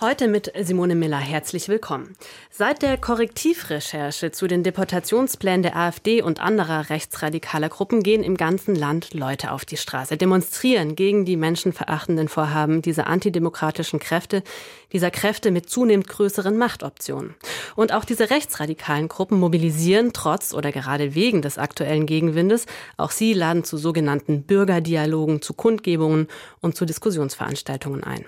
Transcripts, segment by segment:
Heute mit Simone Miller herzlich willkommen. Seit der Korrektivrecherche zu den Deportationsplänen der AfD und anderer rechtsradikaler Gruppen gehen im ganzen Land Leute auf die Straße, demonstrieren gegen die menschenverachtenden Vorhaben dieser antidemokratischen Kräfte, dieser Kräfte mit zunehmend größeren Machtoptionen. Und auch diese rechtsradikalen Gruppen mobilisieren trotz oder gerade wegen des aktuellen Gegenwindes. Auch sie laden zu sogenannten Bürgerdialogen, zu Kundgebungen und zu Diskussionsveranstaltungen ein.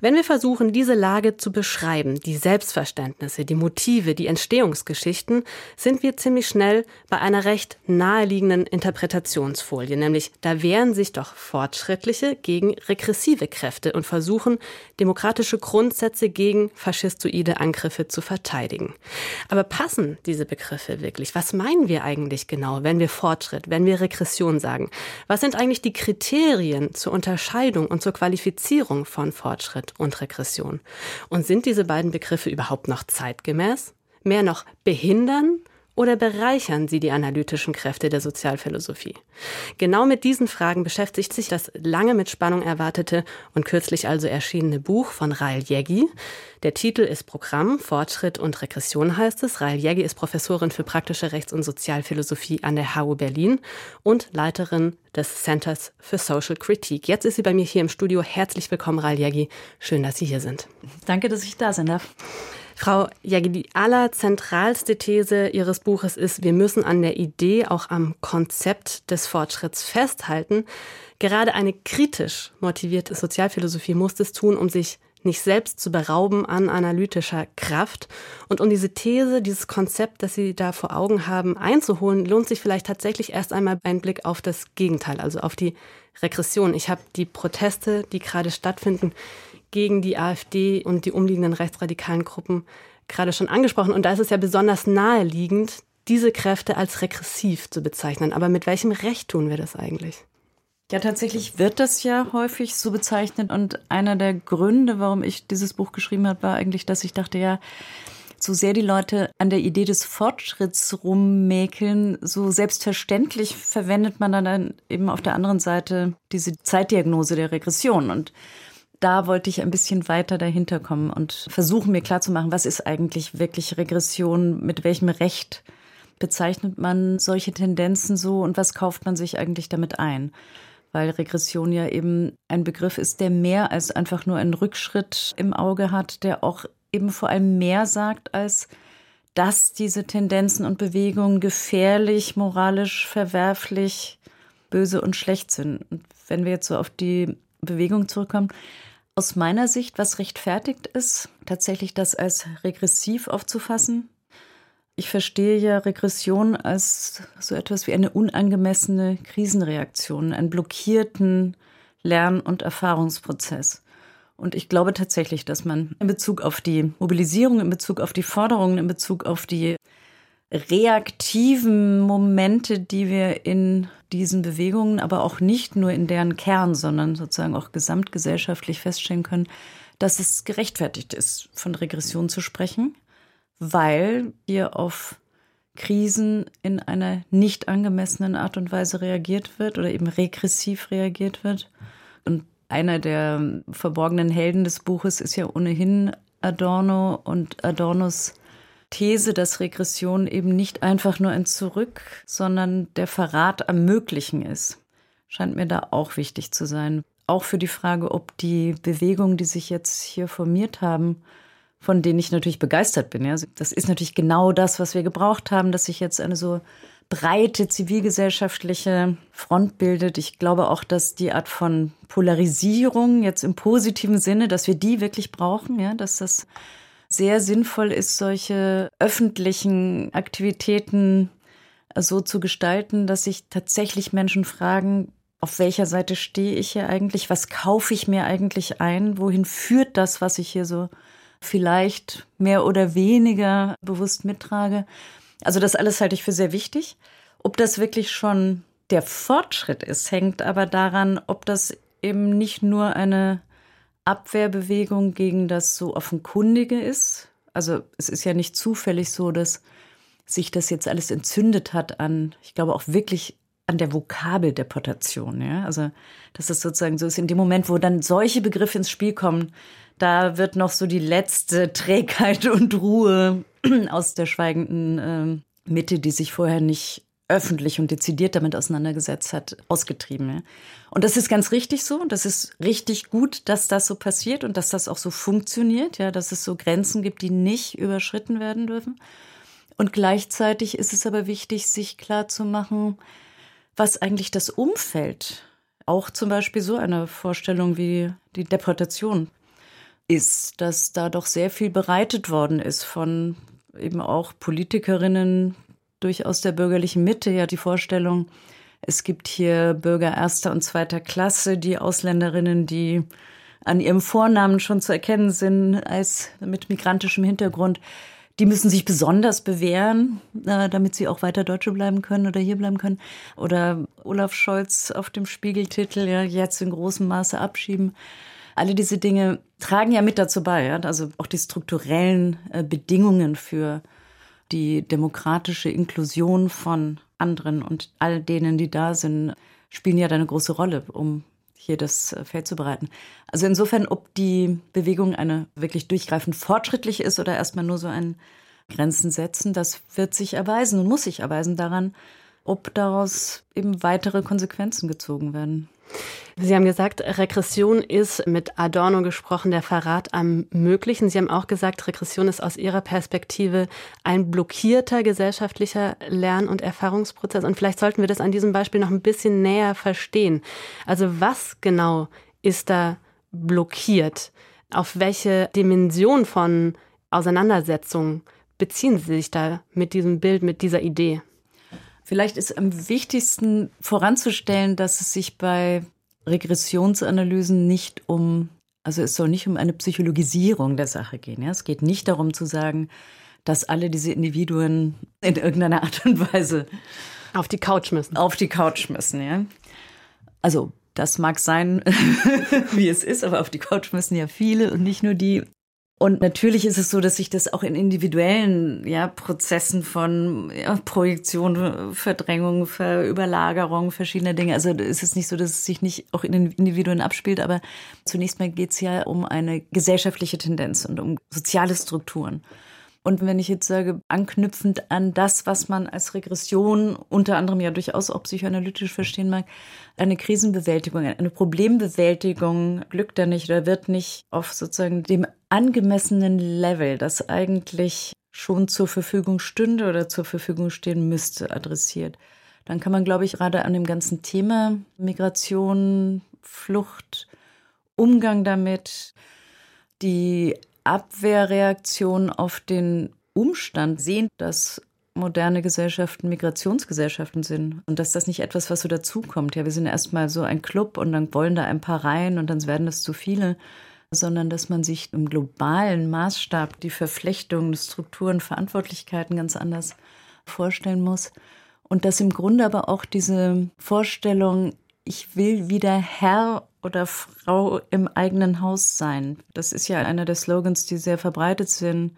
Wenn wir versuchen, diese Lage zu beschreiben, die Selbstverständnisse, die Motive, die Entstehungsgeschichten, sind wir ziemlich schnell bei einer recht naheliegenden Interpretationsfolie, nämlich da wehren sich doch fortschrittliche gegen regressive Kräfte und versuchen, demokratische Grundsätze gegen faschistoide Angriffe zu verteidigen. Aber passen diese Begriffe wirklich? Was meinen wir eigentlich genau, wenn wir Fortschritt, wenn wir Regression sagen? Was sind eigentlich die Kriterien zur Unterscheidung und zur Qualifizierung von Fortschritt? Und Regression. Und sind diese beiden Begriffe überhaupt noch zeitgemäß? Mehr noch behindern oder bereichern sie die analytischen Kräfte der Sozialphilosophie? Genau mit diesen Fragen beschäftigt sich das lange mit Spannung erwartete und kürzlich also erschienene Buch von Rael Jeggi. Der Titel ist Programm, Fortschritt und Regression heißt es. Rael Jeggi ist Professorin für praktische Rechts- und Sozialphilosophie an der HU Berlin und Leiterin des Centers für Social Critique. Jetzt ist sie bei mir hier im Studio. Herzlich willkommen, Rael Jeggi. Schön, dass Sie hier sind. Danke, dass ich da sein darf. Frau Jaggi, die allerzentralste These Ihres Buches ist, wir müssen an der Idee, auch am Konzept des Fortschritts festhalten. Gerade eine kritisch motivierte Sozialphilosophie muss das tun, um sich nicht selbst zu berauben an analytischer Kraft. Und um diese These, dieses Konzept, das Sie da vor Augen haben, einzuholen, lohnt sich vielleicht tatsächlich erst einmal ein Blick auf das Gegenteil, also auf die Regression. Ich habe die Proteste, die gerade stattfinden, gegen die AfD und die umliegenden rechtsradikalen Gruppen gerade schon angesprochen. Und da ist es ja besonders naheliegend, diese Kräfte als regressiv zu bezeichnen. Aber mit welchem Recht tun wir das eigentlich? Ja, tatsächlich wird das ja häufig so bezeichnet. Und einer der Gründe, warum ich dieses Buch geschrieben habe, war eigentlich, dass ich dachte, ja, so sehr die Leute an der Idee des Fortschritts rummäkeln, so selbstverständlich verwendet man dann eben auf der anderen Seite diese Zeitdiagnose der Regression. Und da wollte ich ein bisschen weiter dahinter kommen und versuchen mir klarzumachen, was ist eigentlich wirklich Regression, mit welchem Recht bezeichnet man solche Tendenzen so und was kauft man sich eigentlich damit ein? Weil Regression ja eben ein Begriff ist, der mehr als einfach nur einen Rückschritt im Auge hat, der auch eben vor allem mehr sagt als dass diese Tendenzen und Bewegungen gefährlich, moralisch verwerflich, böse und schlecht sind. Und wenn wir jetzt so auf die Bewegung zurückkommen, aus meiner Sicht, was rechtfertigt ist, tatsächlich das als regressiv aufzufassen. Ich verstehe ja Regression als so etwas wie eine unangemessene Krisenreaktion, einen blockierten Lern- und Erfahrungsprozess. Und ich glaube tatsächlich, dass man in Bezug auf die Mobilisierung, in Bezug auf die Forderungen, in Bezug auf die reaktiven Momente, die wir in diesen Bewegungen, aber auch nicht nur in deren Kern, sondern sozusagen auch gesamtgesellschaftlich feststellen können, dass es gerechtfertigt ist, von Regression zu sprechen, weil hier auf Krisen in einer nicht angemessenen Art und Weise reagiert wird oder eben regressiv reagiert wird. Und einer der verborgenen Helden des Buches ist ja ohnehin Adorno und Adornos These, dass Regression eben nicht einfach nur ein Zurück, sondern der Verrat am Möglichen ist, scheint mir da auch wichtig zu sein. Auch für die Frage, ob die Bewegungen, die sich jetzt hier formiert haben, von denen ich natürlich begeistert bin. Ja. Das ist natürlich genau das, was wir gebraucht haben, dass sich jetzt eine so breite zivilgesellschaftliche Front bildet. Ich glaube auch, dass die Art von Polarisierung jetzt im positiven Sinne, dass wir die wirklich brauchen, ja, dass das sehr sinnvoll ist, solche öffentlichen Aktivitäten so zu gestalten, dass sich tatsächlich Menschen fragen, auf welcher Seite stehe ich hier eigentlich? Was kaufe ich mir eigentlich ein? Wohin führt das, was ich hier so vielleicht mehr oder weniger bewusst mittrage? Also das alles halte ich für sehr wichtig. Ob das wirklich schon der Fortschritt ist, hängt aber daran, ob das eben nicht nur eine Abwehrbewegung gegen das so offenkundige ist. Also es ist ja nicht zufällig so, dass sich das jetzt alles entzündet hat an, ich glaube auch wirklich an der Vokabeldeportation. Ja? Also, dass es sozusagen so ist, in dem Moment, wo dann solche Begriffe ins Spiel kommen, da wird noch so die letzte Trägheit und Ruhe aus der schweigenden äh, Mitte, die sich vorher nicht öffentlich und dezidiert damit auseinandergesetzt hat, ausgetrieben. Und das ist ganz richtig so. Das ist richtig gut, dass das so passiert und dass das auch so funktioniert, ja, dass es so Grenzen gibt, die nicht überschritten werden dürfen. Und gleichzeitig ist es aber wichtig, sich klar zu machen, was eigentlich das Umfeld, auch zum Beispiel so eine Vorstellung wie die Deportation ist, dass da doch sehr viel bereitet worden ist von eben auch Politikerinnen, durchaus der bürgerlichen Mitte ja die Vorstellung, es gibt hier Bürger erster und zweiter Klasse, die Ausländerinnen, die an ihrem Vornamen schon zu erkennen sind als mit migrantischem Hintergrund, die müssen sich besonders bewähren, äh, damit sie auch weiter Deutsche bleiben können oder hier bleiben können. Oder Olaf Scholz auf dem Spiegeltitel, ja, jetzt in großem Maße abschieben. Alle diese Dinge tragen ja mit dazu bei, ja? also auch die strukturellen äh, Bedingungen für die demokratische Inklusion von anderen und all denen, die da sind, spielen ja da eine große Rolle, um hier das äh, Feld zu bereiten. Also insofern, ob die Bewegung eine wirklich durchgreifend fortschrittlich ist oder erstmal nur so ein Grenzen setzen, das wird sich erweisen und muss sich erweisen daran, ob daraus eben weitere Konsequenzen gezogen werden. Sie haben gesagt, Regression ist mit Adorno gesprochen der Verrat am Möglichen. Sie haben auch gesagt, Regression ist aus Ihrer Perspektive ein blockierter gesellschaftlicher Lern- und Erfahrungsprozess. Und vielleicht sollten wir das an diesem Beispiel noch ein bisschen näher verstehen. Also was genau ist da blockiert? Auf welche Dimension von Auseinandersetzung beziehen Sie sich da mit diesem Bild, mit dieser Idee? Vielleicht ist am wichtigsten voranzustellen, dass es sich bei Regressionsanalysen nicht um, also es soll nicht um eine Psychologisierung der Sache gehen. Ja? Es geht nicht darum zu sagen, dass alle diese Individuen in irgendeiner Art und Weise auf die Couch müssen. Auf die Couch müssen, ja. Also das mag sein, wie es ist, aber auf die Couch müssen ja viele und nicht nur die. Und natürlich ist es so, dass sich das auch in individuellen ja, Prozessen von ja, Projektion, Verdrängung, Verüberlagerung verschiedener Dinge. Also ist es nicht so, dass es sich nicht auch in den Individuen abspielt, aber zunächst mal geht es ja um eine gesellschaftliche Tendenz und um soziale Strukturen. Und wenn ich jetzt sage, anknüpfend an das, was man als Regression unter anderem ja durchaus auch psychoanalytisch verstehen mag, eine Krisenbewältigung, eine Problembewältigung glückt da nicht oder wird nicht auf sozusagen dem angemessenen Level, das eigentlich schon zur Verfügung stünde oder zur Verfügung stehen müsste, adressiert. Dann kann man, glaube ich, gerade an dem ganzen Thema Migration, Flucht, Umgang damit, die Abwehrreaktion auf den Umstand sehen, dass moderne Gesellschaften Migrationsgesellschaften sind und dass das nicht etwas, was so dazukommt. Ja, wir sind erstmal so ein Club und dann wollen da ein paar rein und dann werden das zu viele, sondern dass man sich im globalen Maßstab die Verflechtung, Strukturen, Verantwortlichkeiten ganz anders vorstellen muss. Und dass im Grunde aber auch diese Vorstellung, ich will wieder Herr oder Frau im eigenen Haus sein. Das ist ja einer der Slogans, die sehr verbreitet sind.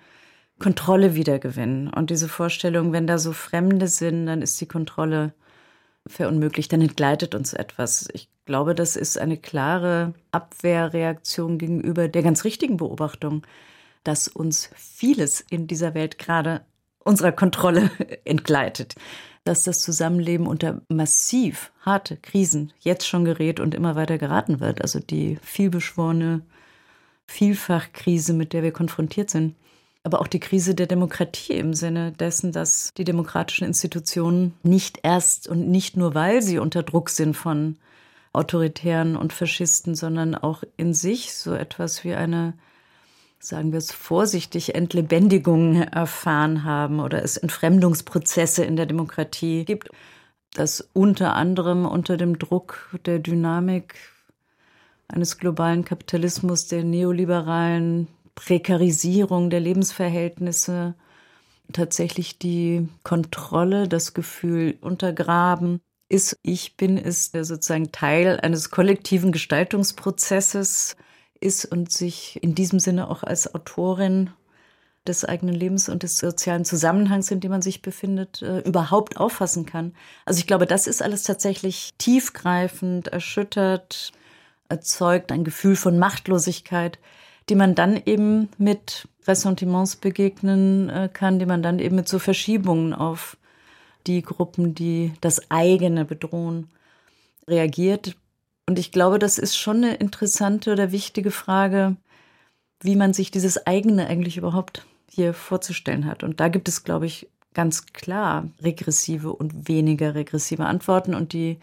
Kontrolle wiedergewinnen. Und diese Vorstellung, wenn da so Fremde sind, dann ist die Kontrolle verunmöglicht, dann entgleitet uns etwas. Ich glaube, das ist eine klare Abwehrreaktion gegenüber der ganz richtigen Beobachtung, dass uns vieles in dieser Welt gerade unserer Kontrolle entgleitet dass das Zusammenleben unter massiv harte Krisen jetzt schon gerät und immer weiter geraten wird. Also die vielbeschworene Vielfachkrise, mit der wir konfrontiert sind. Aber auch die Krise der Demokratie im Sinne dessen, dass die demokratischen Institutionen nicht erst und nicht nur, weil sie unter Druck sind von Autoritären und Faschisten, sondern auch in sich so etwas wie eine sagen wir es vorsichtig, Entlebendigung erfahren haben oder es Entfremdungsprozesse in der Demokratie gibt, dass unter anderem unter dem Druck der Dynamik eines globalen Kapitalismus, der neoliberalen Prekarisierung der Lebensverhältnisse tatsächlich die Kontrolle, das Gefühl untergraben ist. Ich bin ist sozusagen Teil eines kollektiven Gestaltungsprozesses ist und sich in diesem Sinne auch als Autorin des eigenen Lebens und des sozialen Zusammenhangs, in dem man sich befindet, äh, überhaupt auffassen kann. Also ich glaube, das ist alles tatsächlich tiefgreifend, erschüttert, erzeugt ein Gefühl von Machtlosigkeit, die man dann eben mit Ressentiments begegnen äh, kann, die man dann eben mit so Verschiebungen auf die Gruppen, die das eigene bedrohen, reagiert. Und ich glaube, das ist schon eine interessante oder wichtige Frage, wie man sich dieses eigene eigentlich überhaupt hier vorzustellen hat. Und da gibt es, glaube ich, ganz klar regressive und weniger regressive Antworten. Und die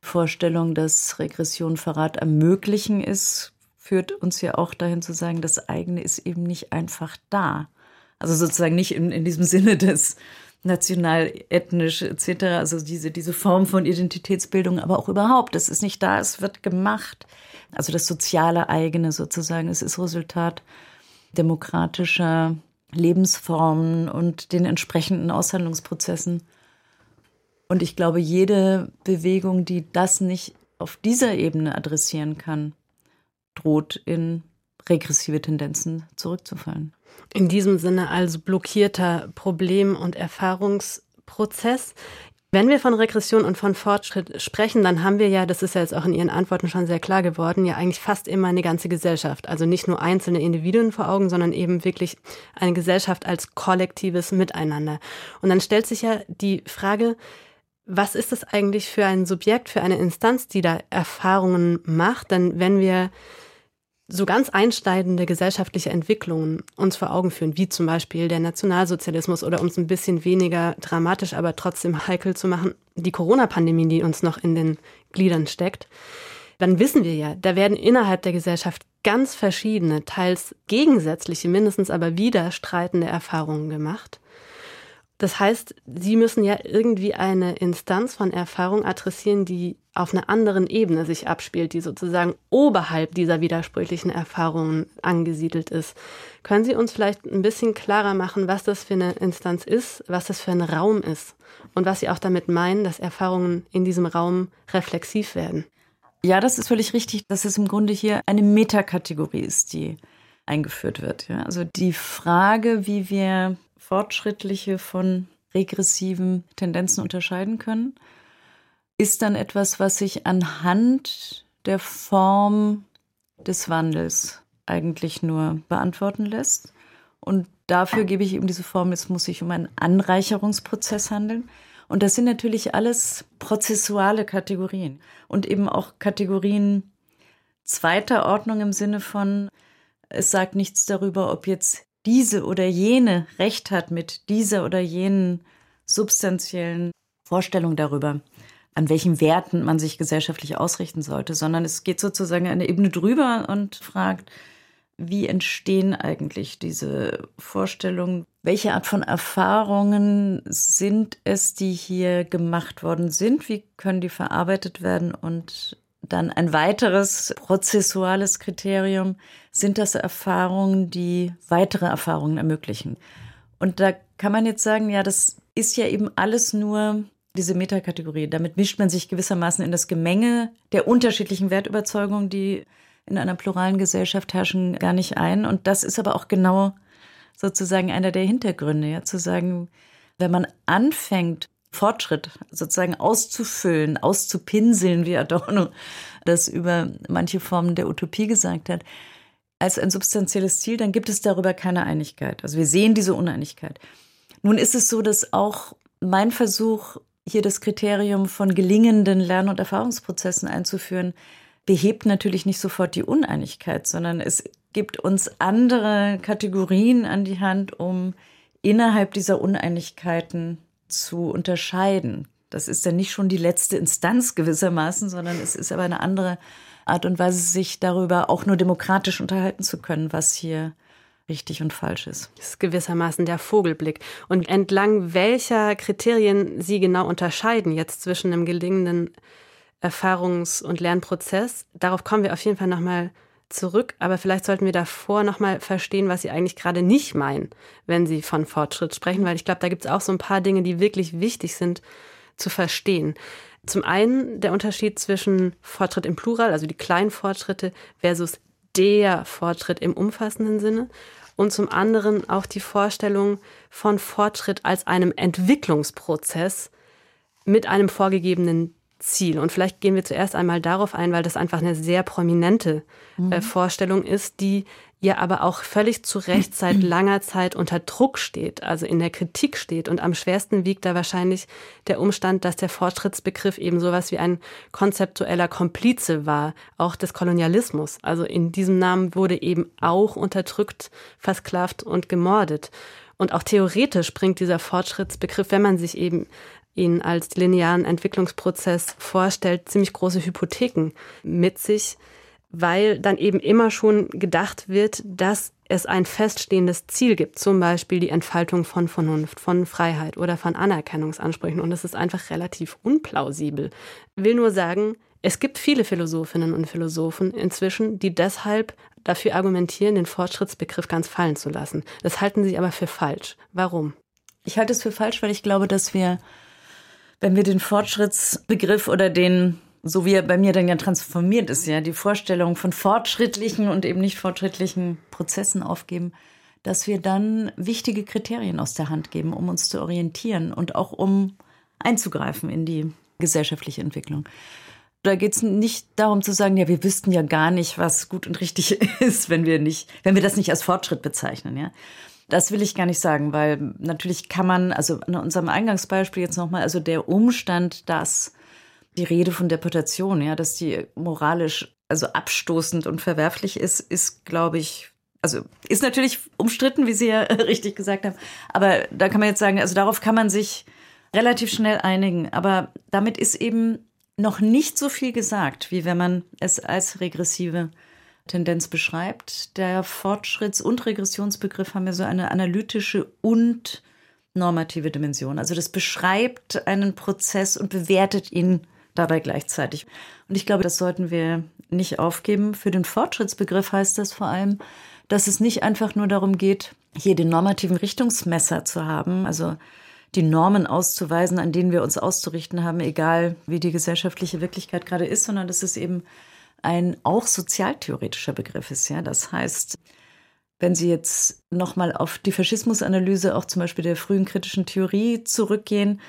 Vorstellung, dass Regression Verrat ermöglichen ist, führt uns ja auch dahin zu sagen, das eigene ist eben nicht einfach da. Also sozusagen nicht in, in diesem Sinne des national, ethnisch etc., also diese, diese Form von Identitätsbildung, aber auch überhaupt, es ist nicht da, es wird gemacht. Also das soziale eigene sozusagen, es ist Resultat demokratischer Lebensformen und den entsprechenden Aushandlungsprozessen. Und ich glaube, jede Bewegung, die das nicht auf dieser Ebene adressieren kann, droht in regressive Tendenzen zurückzufallen. In diesem Sinne also blockierter Problem- und Erfahrungsprozess. Wenn wir von Regression und von Fortschritt sprechen, dann haben wir ja, das ist ja jetzt auch in Ihren Antworten schon sehr klar geworden, ja eigentlich fast immer eine ganze Gesellschaft. Also nicht nur einzelne Individuen vor Augen, sondern eben wirklich eine Gesellschaft als kollektives Miteinander. Und dann stellt sich ja die Frage, was ist das eigentlich für ein Subjekt, für eine Instanz, die da Erfahrungen macht? Denn wenn wir so ganz einschneidende gesellschaftliche Entwicklungen uns vor Augen führen, wie zum Beispiel der Nationalsozialismus oder um es ein bisschen weniger dramatisch, aber trotzdem heikel zu machen, die Corona-Pandemie, die uns noch in den Gliedern steckt, dann wissen wir ja, da werden innerhalb der Gesellschaft ganz verschiedene, teils gegensätzliche, mindestens aber widerstreitende Erfahrungen gemacht. Das heißt, Sie müssen ja irgendwie eine Instanz von Erfahrung adressieren, die auf einer anderen Ebene sich abspielt, die sozusagen oberhalb dieser widersprüchlichen Erfahrungen angesiedelt ist. Können Sie uns vielleicht ein bisschen klarer machen, was das für eine Instanz ist, was das für ein Raum ist und was Sie auch damit meinen, dass Erfahrungen in diesem Raum reflexiv werden? Ja, das ist völlig richtig, dass es im Grunde hier eine Metakategorie ist, die eingeführt wird. Ja. Also die Frage, wie wir fortschrittliche von regressiven Tendenzen unterscheiden können, ist dann etwas, was sich anhand der Form des Wandels eigentlich nur beantworten lässt. Und dafür gebe ich eben diese Form, es muss sich um einen Anreicherungsprozess handeln. Und das sind natürlich alles prozessuale Kategorien und eben auch Kategorien zweiter Ordnung im Sinne von, es sagt nichts darüber, ob jetzt diese oder jene Recht hat mit dieser oder jenen substanziellen Vorstellung darüber, an welchen Werten man sich gesellschaftlich ausrichten sollte, sondern es geht sozusagen eine Ebene drüber und fragt, wie entstehen eigentlich diese Vorstellungen? Welche Art von Erfahrungen sind es, die hier gemacht worden sind? Wie können die verarbeitet werden und dann ein weiteres prozessuales Kriterium sind das Erfahrungen, die weitere Erfahrungen ermöglichen. Und da kann man jetzt sagen, ja, das ist ja eben alles nur diese Metakategorie. Damit mischt man sich gewissermaßen in das Gemenge der unterschiedlichen Wertüberzeugungen, die in einer pluralen Gesellschaft herrschen, gar nicht ein. Und das ist aber auch genau sozusagen einer der Hintergründe, ja, zu sagen, wenn man anfängt, Fortschritt sozusagen auszufüllen, auszupinseln, wie Adorno das über manche Formen der Utopie gesagt hat, als ein substanzielles Ziel, dann gibt es darüber keine Einigkeit. Also wir sehen diese Uneinigkeit. Nun ist es so, dass auch mein Versuch, hier das Kriterium von gelingenden Lern- und Erfahrungsprozessen einzuführen, behebt natürlich nicht sofort die Uneinigkeit, sondern es gibt uns andere Kategorien an die Hand, um innerhalb dieser Uneinigkeiten zu unterscheiden. Das ist dann nicht schon die letzte Instanz gewissermaßen, sondern es ist aber eine andere Art und Weise, sich darüber auch nur demokratisch unterhalten zu können, was hier richtig und falsch ist. Das ist gewissermaßen der Vogelblick. Und entlang welcher Kriterien Sie genau unterscheiden jetzt zwischen einem gelingenden Erfahrungs- und Lernprozess, darauf kommen wir auf jeden Fall nochmal zurück, aber vielleicht sollten wir davor nochmal verstehen, was Sie eigentlich gerade nicht meinen, wenn Sie von Fortschritt sprechen, weil ich glaube, da gibt es auch so ein paar Dinge, die wirklich wichtig sind zu verstehen. Zum einen der Unterschied zwischen Fortschritt im Plural, also die kleinen Fortschritte, versus der Fortschritt im umfassenden Sinne. und zum anderen auch die Vorstellung von Fortschritt als einem Entwicklungsprozess mit einem vorgegebenen Ziel. Und vielleicht gehen wir zuerst einmal darauf ein, weil das einfach eine sehr prominente äh, mhm. Vorstellung ist, die ja aber auch völlig zu Recht seit langer Zeit unter Druck steht, also in der Kritik steht. Und am schwersten wiegt da wahrscheinlich der Umstand, dass der Fortschrittsbegriff eben sowas wie ein konzeptueller Komplize war, auch des Kolonialismus. Also in diesem Namen wurde eben auch unterdrückt, versklavt und gemordet. Und auch theoretisch bringt dieser Fortschrittsbegriff, wenn man sich eben ihn als linearen Entwicklungsprozess vorstellt, ziemlich große Hypotheken mit sich, weil dann eben immer schon gedacht wird, dass es ein feststehendes Ziel gibt, zum Beispiel die Entfaltung von Vernunft, von Freiheit oder von Anerkennungsansprüchen. Und das ist einfach relativ unplausibel. Will nur sagen, es gibt viele Philosophinnen und Philosophen inzwischen, die deshalb dafür argumentieren, den Fortschrittsbegriff ganz fallen zu lassen. Das halten sie aber für falsch. Warum? Ich halte es für falsch, weil ich glaube, dass wir wenn wir den Fortschrittsbegriff oder den, so wie er bei mir dann ja transformiert ist, ja, die Vorstellung von fortschrittlichen und eben nicht fortschrittlichen Prozessen aufgeben, dass wir dann wichtige Kriterien aus der Hand geben, um uns zu orientieren und auch um einzugreifen in die gesellschaftliche Entwicklung. Da geht es nicht darum zu sagen, ja, wir wüssten ja gar nicht, was gut und richtig ist, wenn wir nicht, wenn wir das nicht als Fortschritt bezeichnen, ja. Das will ich gar nicht sagen, weil natürlich kann man, also in unserem Eingangsbeispiel jetzt nochmal, also der Umstand, dass die Rede von Deportation, ja, dass die moralisch also abstoßend und verwerflich ist, ist, glaube ich, also ist natürlich umstritten, wie Sie ja richtig gesagt haben. Aber da kann man jetzt sagen, also darauf kann man sich relativ schnell einigen. Aber damit ist eben noch nicht so viel gesagt, wie wenn man es als regressive Tendenz beschreibt. Der Fortschritts- und Regressionsbegriff haben ja so eine analytische und normative Dimension. Also das beschreibt einen Prozess und bewertet ihn dabei gleichzeitig. Und ich glaube, das sollten wir nicht aufgeben. Für den Fortschrittsbegriff heißt das vor allem, dass es nicht einfach nur darum geht, hier den normativen Richtungsmesser zu haben, also die Normen auszuweisen, an denen wir uns auszurichten haben, egal wie die gesellschaftliche Wirklichkeit gerade ist, sondern dass es eben ein auch sozialtheoretischer Begriff ist. Ja, das heißt, wenn Sie jetzt nochmal auf die Faschismusanalyse auch zum Beispiel der frühen kritischen Theorie zurückgehen,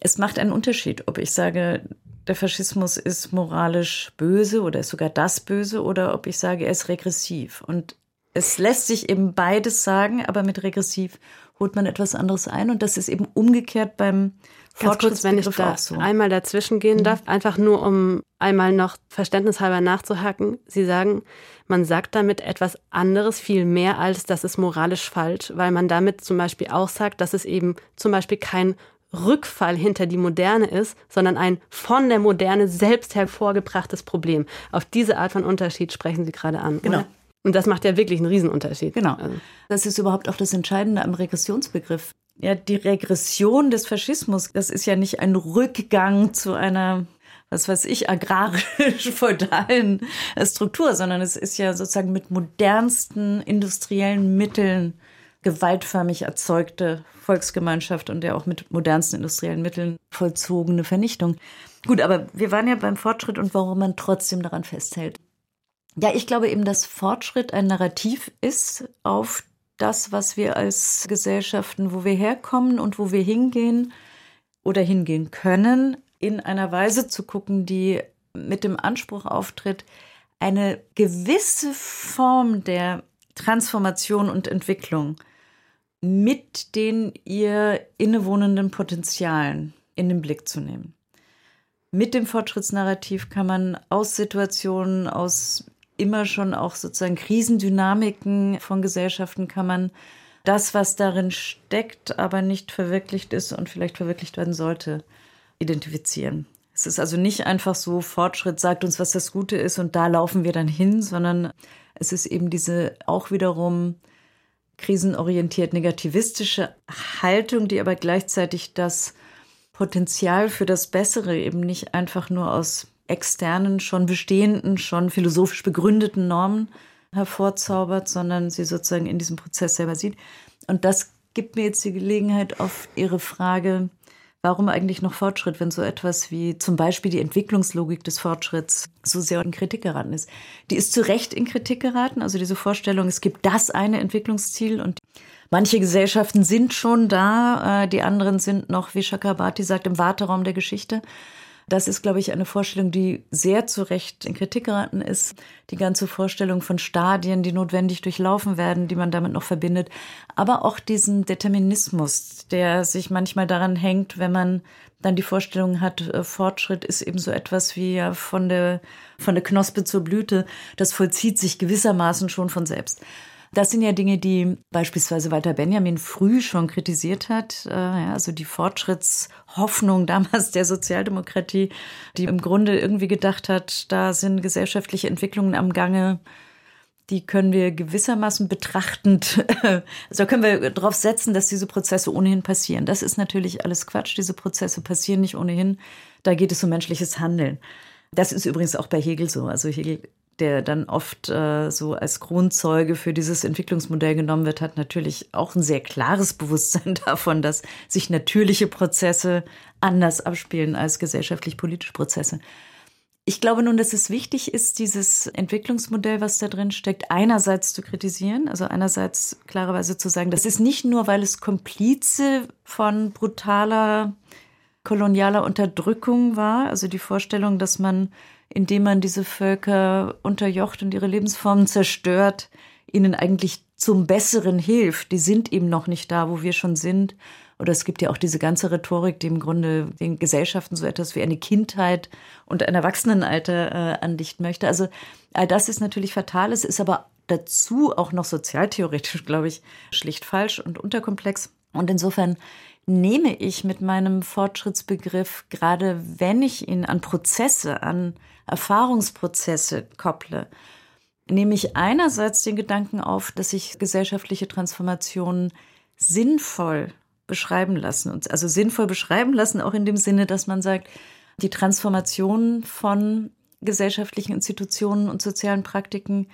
es macht einen Unterschied, ob ich sage, der Faschismus ist moralisch böse oder ist sogar das Böse oder ob ich sage, er ist regressiv. Und es lässt sich eben beides sagen, aber mit regressiv holt man etwas anderes ein. Und das ist eben umgekehrt beim Ganz kurz, wenn ich da so. einmal dazwischen gehen mhm. darf, einfach nur um einmal noch verständnishalber nachzuhaken. Sie sagen, man sagt damit etwas anderes, viel mehr als das ist moralisch falsch, weil man damit zum Beispiel auch sagt, dass es eben zum Beispiel kein Rückfall hinter die Moderne ist, sondern ein von der Moderne selbst hervorgebrachtes Problem. Auf diese Art von Unterschied sprechen Sie gerade an. Genau. Oder? Und das macht ja wirklich einen Riesenunterschied. Genau. Also. Das ist überhaupt auch das Entscheidende am Regressionsbegriff. Ja, die Regression des Faschismus, das ist ja nicht ein Rückgang zu einer, was weiß ich, agrarisch-feudalen Struktur, sondern es ist ja sozusagen mit modernsten industriellen Mitteln gewaltförmig erzeugte Volksgemeinschaft und ja auch mit modernsten industriellen Mitteln vollzogene Vernichtung. Gut, aber wir waren ja beim Fortschritt und warum man trotzdem daran festhält. Ja, ich glaube eben, dass Fortschritt ein Narrativ ist auf das, was wir als Gesellschaften, wo wir herkommen und wo wir hingehen oder hingehen können, in einer Weise zu gucken, die mit dem Anspruch auftritt, eine gewisse Form der Transformation und Entwicklung mit den ihr innewohnenden Potenzialen in den Blick zu nehmen. Mit dem Fortschrittsnarrativ kann man aus Situationen, aus immer schon auch sozusagen Krisendynamiken von Gesellschaften kann man das, was darin steckt, aber nicht verwirklicht ist und vielleicht verwirklicht werden sollte, identifizieren. Es ist also nicht einfach so, Fortschritt sagt uns, was das Gute ist und da laufen wir dann hin, sondern es ist eben diese auch wiederum krisenorientiert negativistische Haltung, die aber gleichzeitig das Potenzial für das Bessere eben nicht einfach nur aus externen, schon bestehenden, schon philosophisch begründeten Normen hervorzaubert, sondern sie sozusagen in diesem Prozess selber sieht. Und das gibt mir jetzt die Gelegenheit, auf Ihre Frage Warum eigentlich noch Fortschritt, wenn so etwas wie zum Beispiel die Entwicklungslogik des Fortschritts so sehr in Kritik geraten ist? Die ist zu Recht in Kritik geraten. Also diese Vorstellung, es gibt das eine Entwicklungsziel und manche Gesellschaften sind schon da, äh, die anderen sind noch, wie Chakrabarti sagt, im Warteraum der Geschichte. Das ist, glaube ich, eine Vorstellung, die sehr zu Recht in Kritik geraten ist. Die ganze Vorstellung von Stadien, die notwendig durchlaufen werden, die man damit noch verbindet. Aber auch diesen Determinismus, der sich manchmal daran hängt, wenn man dann die Vorstellung hat, äh, Fortschritt ist eben so etwas wie ja von der, von der Knospe zur Blüte. Das vollzieht sich gewissermaßen schon von selbst. Das sind ja Dinge, die beispielsweise Walter Benjamin früh schon kritisiert hat. Äh, also die Fortschrittshoffnung damals der Sozialdemokratie, die im Grunde irgendwie gedacht hat, da sind gesellschaftliche Entwicklungen am Gange, die können wir gewissermaßen betrachtend, also können wir darauf setzen, dass diese Prozesse ohnehin passieren. Das ist natürlich alles Quatsch. Diese Prozesse passieren nicht ohnehin. Da geht es um menschliches Handeln. Das ist übrigens auch bei Hegel so. Also Hegel der dann oft äh, so als Grundzeuge für dieses Entwicklungsmodell genommen wird, hat natürlich auch ein sehr klares Bewusstsein davon, dass sich natürliche Prozesse anders abspielen als gesellschaftlich-politische Prozesse. Ich glaube nun, dass es wichtig ist, dieses Entwicklungsmodell, was da drin steckt, einerseits zu kritisieren, also einerseits klarerweise zu sagen, das ist nicht nur, weil es Komplize von brutaler kolonialer Unterdrückung war, also die Vorstellung, dass man indem man diese Völker unterjocht und ihre Lebensformen zerstört, ihnen eigentlich zum Besseren hilft. Die sind eben noch nicht da, wo wir schon sind. Oder es gibt ja auch diese ganze Rhetorik, die im Grunde den Gesellschaften so etwas wie eine Kindheit und ein Erwachsenenalter äh, andichten möchte. Also all das ist natürlich fatal. Es ist aber dazu auch noch sozialtheoretisch, glaube ich, schlicht falsch und unterkomplex. Und insofern nehme ich mit meinem Fortschrittsbegriff, gerade wenn ich ihn an Prozesse, an Erfahrungsprozesse kopple, nehme ich einerseits den Gedanken auf, dass sich gesellschaftliche Transformationen sinnvoll beschreiben lassen. Also sinnvoll beschreiben lassen, auch in dem Sinne, dass man sagt, die Transformation von gesellschaftlichen Institutionen und sozialen Praktiken,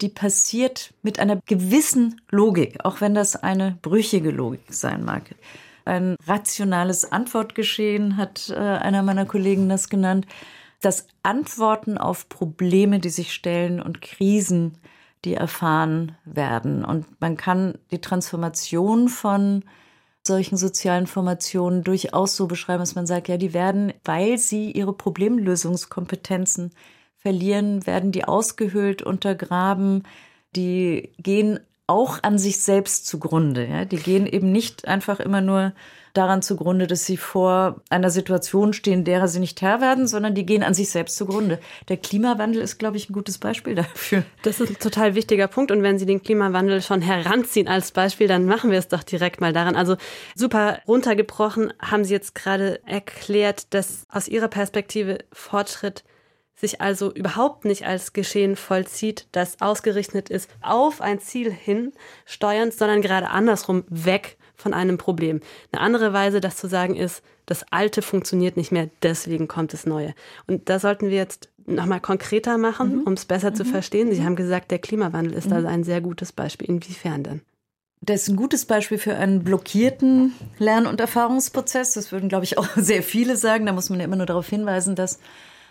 die passiert mit einer gewissen Logik, auch wenn das eine brüchige Logik sein mag. Ein rationales Antwortgeschehen hat äh, einer meiner Kollegen das genannt das Antworten auf Probleme, die sich stellen und Krisen, die erfahren werden. Und man kann die Transformation von solchen sozialen Formationen durchaus so beschreiben, dass man sagt, ja, die werden, weil sie ihre Problemlösungskompetenzen verlieren, werden die ausgehöhlt, untergraben, die gehen auch an sich selbst zugrunde. Ja? Die gehen eben nicht einfach immer nur daran zugrunde, dass sie vor einer Situation stehen, derer sie nicht Herr werden, sondern die gehen an sich selbst zugrunde. Der Klimawandel ist, glaube ich, ein gutes Beispiel dafür. Das ist ein total wichtiger Punkt. Und wenn Sie den Klimawandel schon heranziehen als Beispiel, dann machen wir es doch direkt mal daran. Also super runtergebrochen haben Sie jetzt gerade erklärt, dass aus Ihrer Perspektive Fortschritt sich also überhaupt nicht als Geschehen vollzieht, das ausgerichtet ist auf ein Ziel hin steuernd, sondern gerade andersrum weg von einem Problem. Eine andere Weise, das zu sagen, ist, das Alte funktioniert nicht mehr, deswegen kommt das Neue. Und da sollten wir jetzt nochmal konkreter machen, mhm. um es besser mhm. zu verstehen. Sie mhm. haben gesagt, der Klimawandel ist mhm. also ein sehr gutes Beispiel. Inwiefern denn? Das ist ein gutes Beispiel für einen blockierten Lern- und Erfahrungsprozess. Das würden, glaube ich, auch sehr viele sagen. Da muss man ja immer nur darauf hinweisen, dass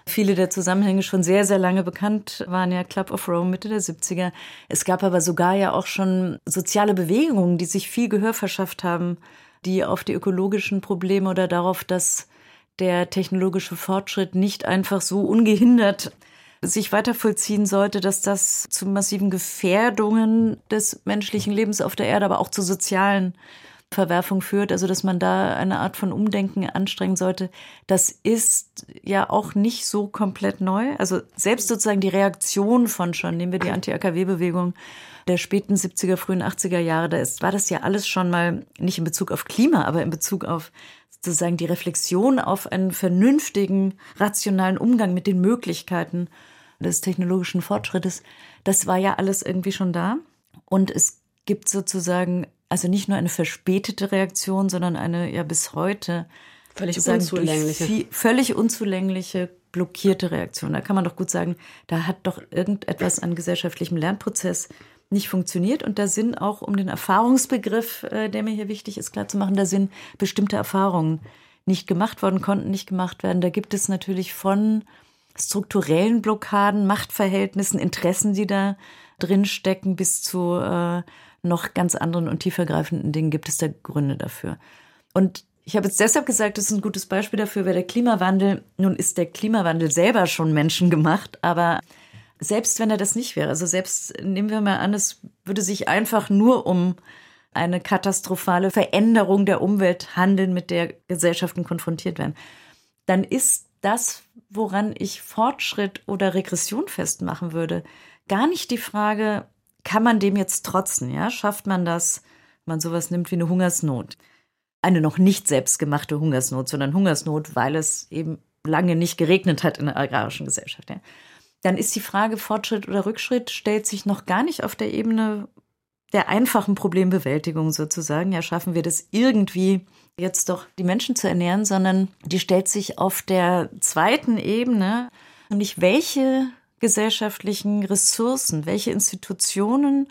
Viele der Zusammenhänge schon sehr, sehr lange bekannt waren ja Club of Rome Mitte der 70er. Es gab aber sogar ja auch schon soziale Bewegungen, die sich viel Gehör verschafft haben, die auf die ökologischen Probleme oder darauf, dass der technologische Fortschritt nicht einfach so ungehindert sich weiter vollziehen sollte, dass das zu massiven Gefährdungen des menschlichen Lebens auf der Erde, aber auch zu sozialen Verwerfung führt, also dass man da eine Art von Umdenken anstrengen sollte, das ist ja auch nicht so komplett neu. Also selbst sozusagen die Reaktion von schon, nehmen wir die Anti-AKW-Bewegung der späten 70er, frühen 80er Jahre, da ist, war das ja alles schon mal nicht in Bezug auf Klima, aber in Bezug auf sozusagen die Reflexion auf einen vernünftigen, rationalen Umgang mit den Möglichkeiten des technologischen Fortschrittes. Das war ja alles irgendwie schon da. Und es gibt sozusagen also nicht nur eine verspätete Reaktion, sondern eine ja bis heute völlig unzulängliche, viel, völlig unzulängliche blockierte Reaktion. Da kann man doch gut sagen, da hat doch irgendetwas an gesellschaftlichem Lernprozess nicht funktioniert. Und da sind auch, um den Erfahrungsbegriff, äh, der mir hier wichtig ist, klar zu machen, da sind bestimmte Erfahrungen nicht gemacht worden, konnten nicht gemacht werden. Da gibt es natürlich von strukturellen Blockaden, Machtverhältnissen, Interessen, die da drin stecken, bis zu äh, noch ganz anderen und tiefergreifenden Dingen gibt es da Gründe dafür. Und ich habe jetzt deshalb gesagt, das ist ein gutes Beispiel dafür, weil der Klimawandel, nun ist der Klimawandel selber schon menschengemacht, aber selbst wenn er das nicht wäre, also selbst nehmen wir mal an, es würde sich einfach nur um eine katastrophale Veränderung der Umwelt handeln, mit der Gesellschaften konfrontiert werden, dann ist das, woran ich Fortschritt oder Regression festmachen würde, gar nicht die Frage, kann man dem jetzt trotzen, ja? Schafft man das, wenn man sowas nimmt wie eine Hungersnot? Eine noch nicht selbstgemachte Hungersnot, sondern Hungersnot, weil es eben lange nicht geregnet hat in der agrarischen Gesellschaft. Ja? Dann ist die Frage Fortschritt oder Rückschritt stellt sich noch gar nicht auf der Ebene der einfachen Problembewältigung sozusagen. Ja, schaffen wir das irgendwie jetzt doch die Menschen zu ernähren, sondern die stellt sich auf der zweiten Ebene, nämlich welche gesellschaftlichen Ressourcen, welche Institutionen,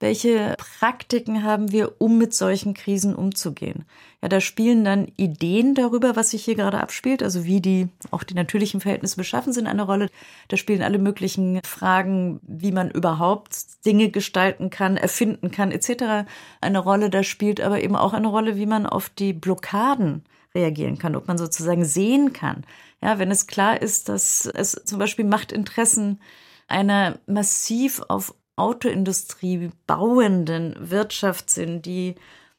welche Praktiken haben wir, um mit solchen Krisen umzugehen. Ja, da spielen dann Ideen darüber, was sich hier gerade abspielt, also wie die auch die natürlichen Verhältnisse beschaffen sind, eine Rolle. Da spielen alle möglichen Fragen, wie man überhaupt Dinge gestalten kann, erfinden kann, etc. eine Rolle. Da spielt aber eben auch eine Rolle, wie man auf die Blockaden reagieren kann, ob man sozusagen sehen kann. Ja, wenn es klar ist, dass es zum Beispiel Machtinteressen einer massiv auf Autoindustrie bauenden Wirtschaft sind, die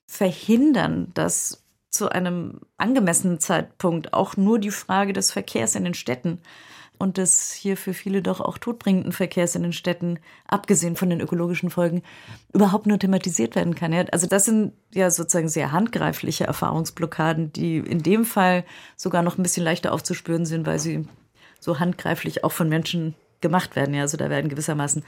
verhindern, dass zu einem angemessenen Zeitpunkt auch nur die Frage des Verkehrs in den Städten und des hier für viele doch auch todbringenden Verkehrs in den Städten, abgesehen von den ökologischen Folgen, überhaupt nur thematisiert werden kann. Also das sind ja sozusagen sehr handgreifliche Erfahrungsblockaden, die in dem Fall sogar noch ein bisschen leichter aufzuspüren sind, weil sie so handgreiflich auch von Menschen gemacht werden. Also da werden gewissermaßen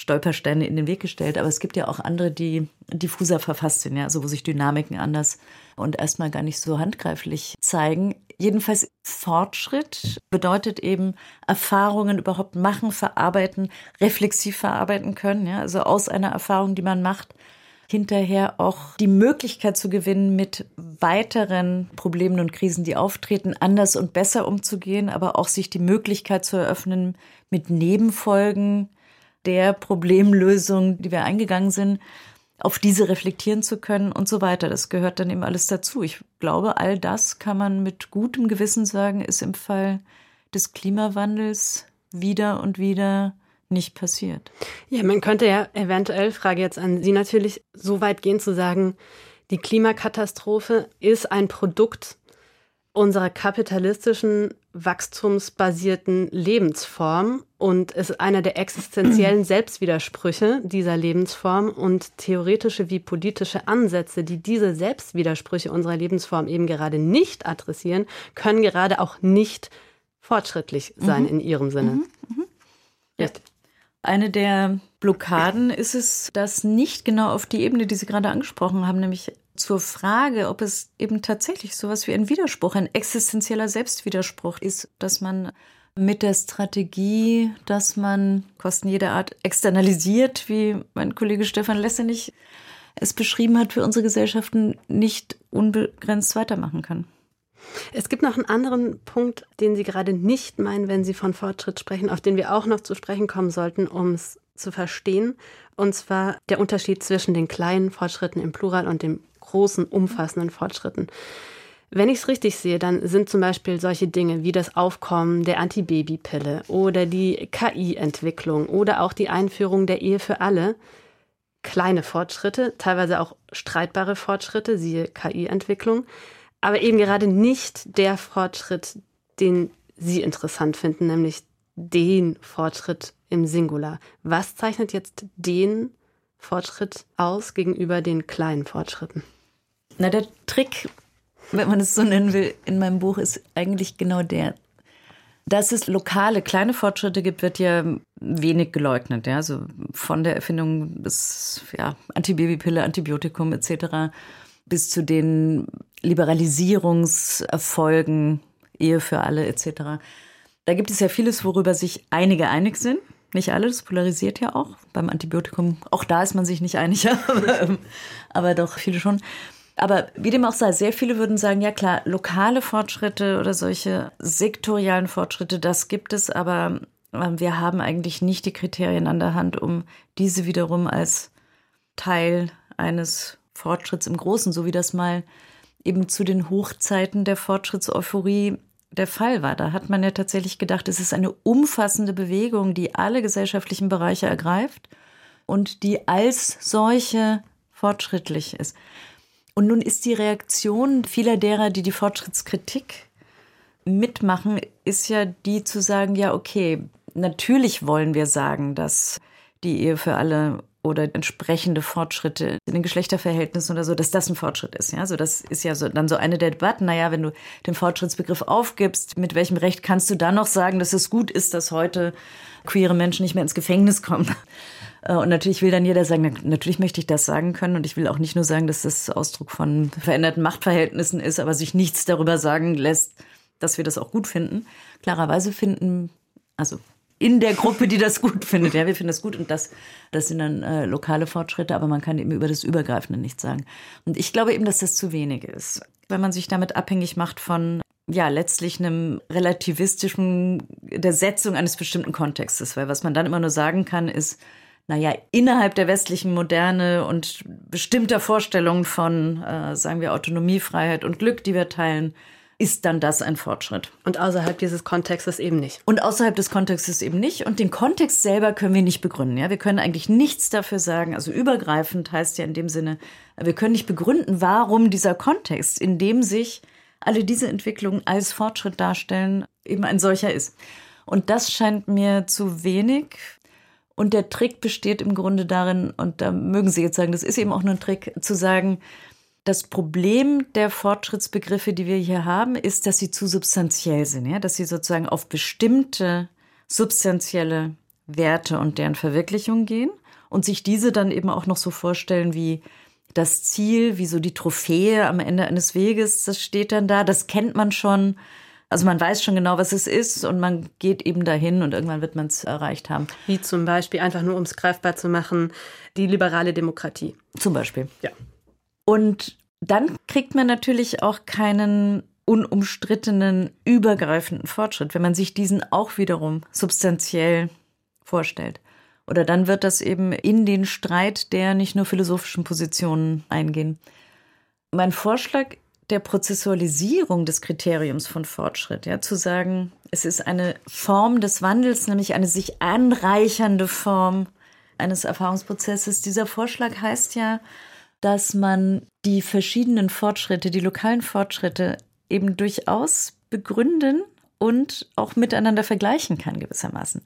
Stolpersteine in den Weg gestellt. Aber es gibt ja auch andere, die diffuser verfasst sind, ja, also wo sich Dynamiken anders und erstmal gar nicht so handgreiflich zeigen. Jedenfalls Fortschritt bedeutet eben Erfahrungen überhaupt machen, verarbeiten, reflexiv verarbeiten können, ja, also aus einer Erfahrung, die man macht, hinterher auch die Möglichkeit zu gewinnen, mit weiteren Problemen und Krisen, die auftreten, anders und besser umzugehen, aber auch sich die Möglichkeit zu eröffnen, mit Nebenfolgen der Problemlösung, die wir eingegangen sind, auf diese reflektieren zu können und so weiter. Das gehört dann eben alles dazu. Ich glaube, all das kann man mit gutem Gewissen sagen, ist im Fall des Klimawandels wieder und wieder nicht passiert. Ja, man könnte ja eventuell, Frage jetzt an Sie natürlich, so weit gehen zu sagen, die Klimakatastrophe ist ein Produkt unserer kapitalistischen, wachstumsbasierten Lebensform und ist einer der existenziellen Selbstwidersprüche dieser Lebensform und theoretische wie politische Ansätze, die diese Selbstwidersprüche unserer Lebensform eben gerade nicht adressieren, können gerade auch nicht fortschrittlich sein mhm. in ihrem Sinne. Mhm. Mhm. Ja. Eine der Blockaden ist es, dass nicht genau auf die Ebene, die Sie gerade angesprochen haben, nämlich zur Frage, ob es eben tatsächlich sowas wie ein Widerspruch, ein existenzieller Selbstwiderspruch ist, dass man mit der Strategie, dass man Kosten jeder Art externalisiert, wie mein Kollege Stefan Lessenich es beschrieben hat, für unsere Gesellschaften nicht unbegrenzt weitermachen kann. Es gibt noch einen anderen Punkt, den Sie gerade nicht meinen, wenn Sie von Fortschritt sprechen, auf den wir auch noch zu sprechen kommen sollten, um es zu verstehen. Und zwar der Unterschied zwischen den kleinen Fortschritten im Plural und dem großen, umfassenden Fortschritten. Wenn ich es richtig sehe, dann sind zum Beispiel solche Dinge wie das Aufkommen der Antibabypille oder die KI-Entwicklung oder auch die Einführung der Ehe für alle kleine Fortschritte, teilweise auch streitbare Fortschritte, siehe KI-Entwicklung, aber eben gerade nicht der Fortschritt, den Sie interessant finden, nämlich den Fortschritt im Singular. Was zeichnet jetzt den Fortschritt aus gegenüber den kleinen Fortschritten? Na, der Trick, wenn man es so nennen will, in meinem Buch ist eigentlich genau der. Dass es lokale kleine Fortschritte gibt, wird ja wenig geleugnet. Ja? Also von der Erfindung des ja, Antibabypille, Antibiotikum etc. bis zu den Liberalisierungserfolgen, Ehe für alle etc. Da gibt es ja vieles, worüber sich einige einig sind. Nicht alle, das polarisiert ja auch. Beim Antibiotikum, auch da ist man sich nicht einig, aber, aber doch viele schon. Aber wie dem auch sei, sehr viele würden sagen, ja klar, lokale Fortschritte oder solche sektorialen Fortschritte, das gibt es, aber ähm, wir haben eigentlich nicht die Kriterien an der Hand, um diese wiederum als Teil eines Fortschritts im Großen, so wie das mal eben zu den Hochzeiten der Fortschrittseuphorie der Fall war. Da hat man ja tatsächlich gedacht, es ist eine umfassende Bewegung, die alle gesellschaftlichen Bereiche ergreift und die als solche fortschrittlich ist. Und nun ist die Reaktion vieler derer, die die Fortschrittskritik mitmachen, ist ja die zu sagen, ja, okay, natürlich wollen wir sagen, dass die Ehe für alle oder entsprechende Fortschritte in den Geschlechterverhältnissen oder so, dass das ein Fortschritt ist. Ja, so das ist ja so, dann so eine der Debatten. Naja, wenn du den Fortschrittsbegriff aufgibst, mit welchem Recht kannst du dann noch sagen, dass es gut ist, dass heute queere Menschen nicht mehr ins Gefängnis kommen? Äh, und natürlich will dann jeder sagen, natürlich möchte ich das sagen können. Und ich will auch nicht nur sagen, dass das Ausdruck von veränderten Machtverhältnissen ist, aber sich nichts darüber sagen lässt, dass wir das auch gut finden. Klarerweise finden, also in der Gruppe, die das gut findet. Ja, wir finden das gut und das, das sind dann äh, lokale Fortschritte, aber man kann eben über das Übergreifende nichts sagen. Und ich glaube eben, dass das zu wenig ist. Wenn man sich damit abhängig macht von ja, letztlich einem relativistischen, der Setzung eines bestimmten Kontextes, weil was man dann immer nur sagen kann, ist, naja, innerhalb der westlichen Moderne und bestimmter Vorstellungen von, äh, sagen wir, Autonomie, Freiheit und Glück, die wir teilen, ist dann das ein Fortschritt. Und außerhalb dieses Kontextes eben nicht. Und außerhalb des Kontextes eben nicht. Und den Kontext selber können wir nicht begründen. Ja, wir können eigentlich nichts dafür sagen. Also übergreifend heißt ja in dem Sinne, wir können nicht begründen, warum dieser Kontext, in dem sich alle diese Entwicklungen als Fortschritt darstellen, eben ein solcher ist. Und das scheint mir zu wenig. Und der Trick besteht im Grunde darin, und da mögen Sie jetzt sagen, das ist eben auch nur ein Trick, zu sagen, das Problem der Fortschrittsbegriffe, die wir hier haben, ist, dass sie zu substanziell sind, ja? dass sie sozusagen auf bestimmte substanzielle Werte und deren Verwirklichung gehen und sich diese dann eben auch noch so vorstellen wie das Ziel, wie so die Trophäe am Ende eines Weges, das steht dann da, das kennt man schon. Also man weiß schon genau, was es ist und man geht eben dahin und irgendwann wird man es erreicht haben. Wie zum Beispiel, einfach nur um es greifbar zu machen, die liberale Demokratie. Zum Beispiel. Ja. Und dann kriegt man natürlich auch keinen unumstrittenen, übergreifenden Fortschritt, wenn man sich diesen auch wiederum substanziell vorstellt. Oder dann wird das eben in den Streit der nicht nur philosophischen Positionen eingehen. Mein Vorschlag der Prozessualisierung des Kriteriums von Fortschritt, ja, zu sagen, es ist eine Form des Wandels, nämlich eine sich anreichernde Form eines Erfahrungsprozesses. Dieser Vorschlag heißt ja, dass man die verschiedenen Fortschritte, die lokalen Fortschritte eben durchaus begründen und auch miteinander vergleichen kann gewissermaßen.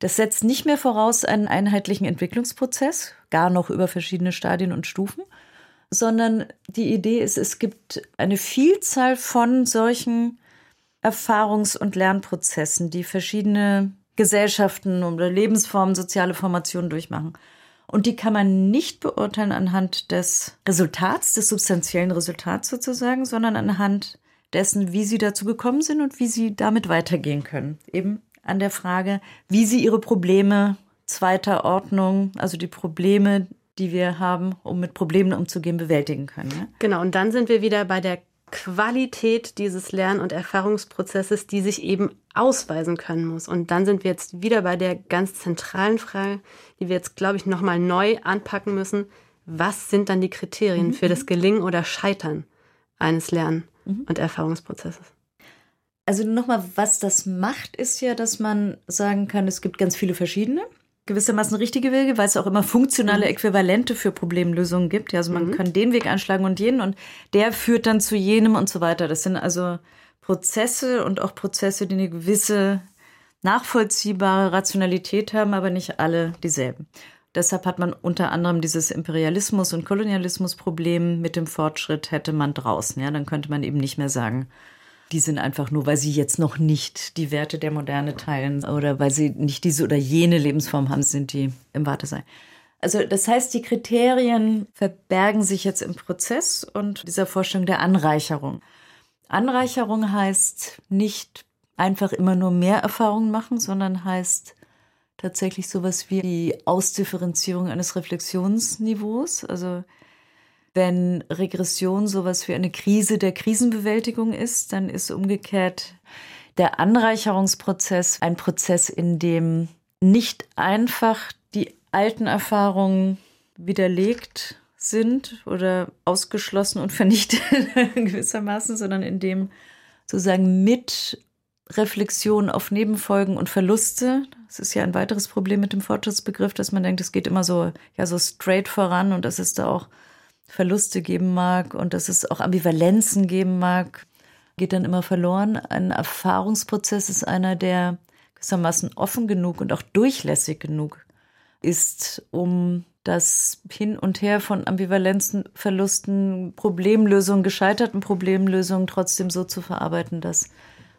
Das setzt nicht mehr voraus einen einheitlichen Entwicklungsprozess, gar noch über verschiedene Stadien und Stufen, sondern die Idee ist, es gibt eine Vielzahl von solchen Erfahrungs- und Lernprozessen, die verschiedene Gesellschaften oder Lebensformen, soziale Formationen durchmachen. Und die kann man nicht beurteilen anhand des Resultats, des substanziellen Resultats sozusagen, sondern anhand dessen, wie sie dazu gekommen sind und wie sie damit weitergehen können. Eben an der Frage, wie sie ihre Probleme zweiter Ordnung, also die Probleme, die wir haben, um mit Problemen umzugehen, bewältigen können. Ja? Genau, und dann sind wir wieder bei der Qualität dieses Lern- und Erfahrungsprozesses, die sich eben ausweisen können muss. Und dann sind wir jetzt wieder bei der ganz zentralen Frage, die wir jetzt, glaube ich, nochmal neu anpacken müssen. Was sind dann die Kriterien mhm. für das Gelingen oder Scheitern eines Lern- mhm. und Erfahrungsprozesses? Also nochmal, was das macht, ist ja, dass man sagen kann, es gibt ganz viele verschiedene gewissermaßen richtige Wege, weil es auch immer funktionale mhm. Äquivalente für Problemlösungen gibt. Ja, also man mhm. kann den Weg einschlagen und jenen und der führt dann zu jenem und so weiter. Das sind also Prozesse und auch Prozesse, die eine gewisse nachvollziehbare Rationalität haben, aber nicht alle dieselben. Deshalb hat man unter anderem dieses Imperialismus- und Kolonialismus-Problem mit dem Fortschritt hätte man draußen. Ja, dann könnte man eben nicht mehr sagen, die sind einfach nur, weil sie jetzt noch nicht die Werte der Moderne teilen oder weil sie nicht diese oder jene Lebensform haben, sind die im Wartesein. Also das heißt, die Kriterien verbergen sich jetzt im Prozess und dieser Vorstellung der Anreicherung. Anreicherung heißt nicht einfach immer nur mehr Erfahrungen machen, sondern heißt tatsächlich sowas wie die Ausdifferenzierung eines Reflexionsniveaus. Also Wenn Regression sowas wie eine Krise der Krisenbewältigung ist, dann ist umgekehrt der Anreicherungsprozess ein Prozess, in dem nicht einfach die alten Erfahrungen widerlegt sind oder ausgeschlossen und vernichtet gewissermaßen, sondern in dem sozusagen mit Reflexion auf Nebenfolgen und Verluste. Das ist ja ein weiteres Problem mit dem Fortschrittsbegriff, dass man denkt, es geht immer so, ja, so straight voran und dass es da auch Verluste geben mag und dass es auch Ambivalenzen geben mag, geht dann immer verloren. Ein Erfahrungsprozess ist einer, der gewissermaßen offen genug und auch durchlässig genug ist, um das Hin und Her von Ambivalenzen, Verlusten, Problemlösungen, gescheiterten Problemlösungen trotzdem so zu verarbeiten, dass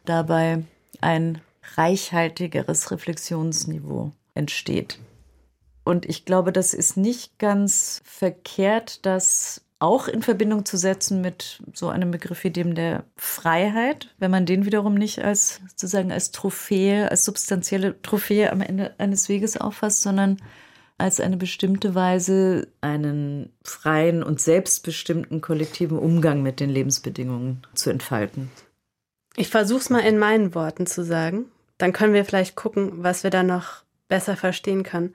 dabei ein reichhaltigeres Reflexionsniveau entsteht. Und ich glaube, das ist nicht ganz verkehrt, das auch in Verbindung zu setzen mit so einem Begriff wie dem der Freiheit, wenn man den wiederum nicht als sozusagen als Trophäe, als substanzielle Trophäe am Ende eines Weges auffasst, sondern als eine bestimmte Weise einen freien und selbstbestimmten kollektiven Umgang mit den Lebensbedingungen zu entfalten. Ich versuche es mal in meinen Worten zu sagen. Dann können wir vielleicht gucken, was wir da noch besser verstehen können.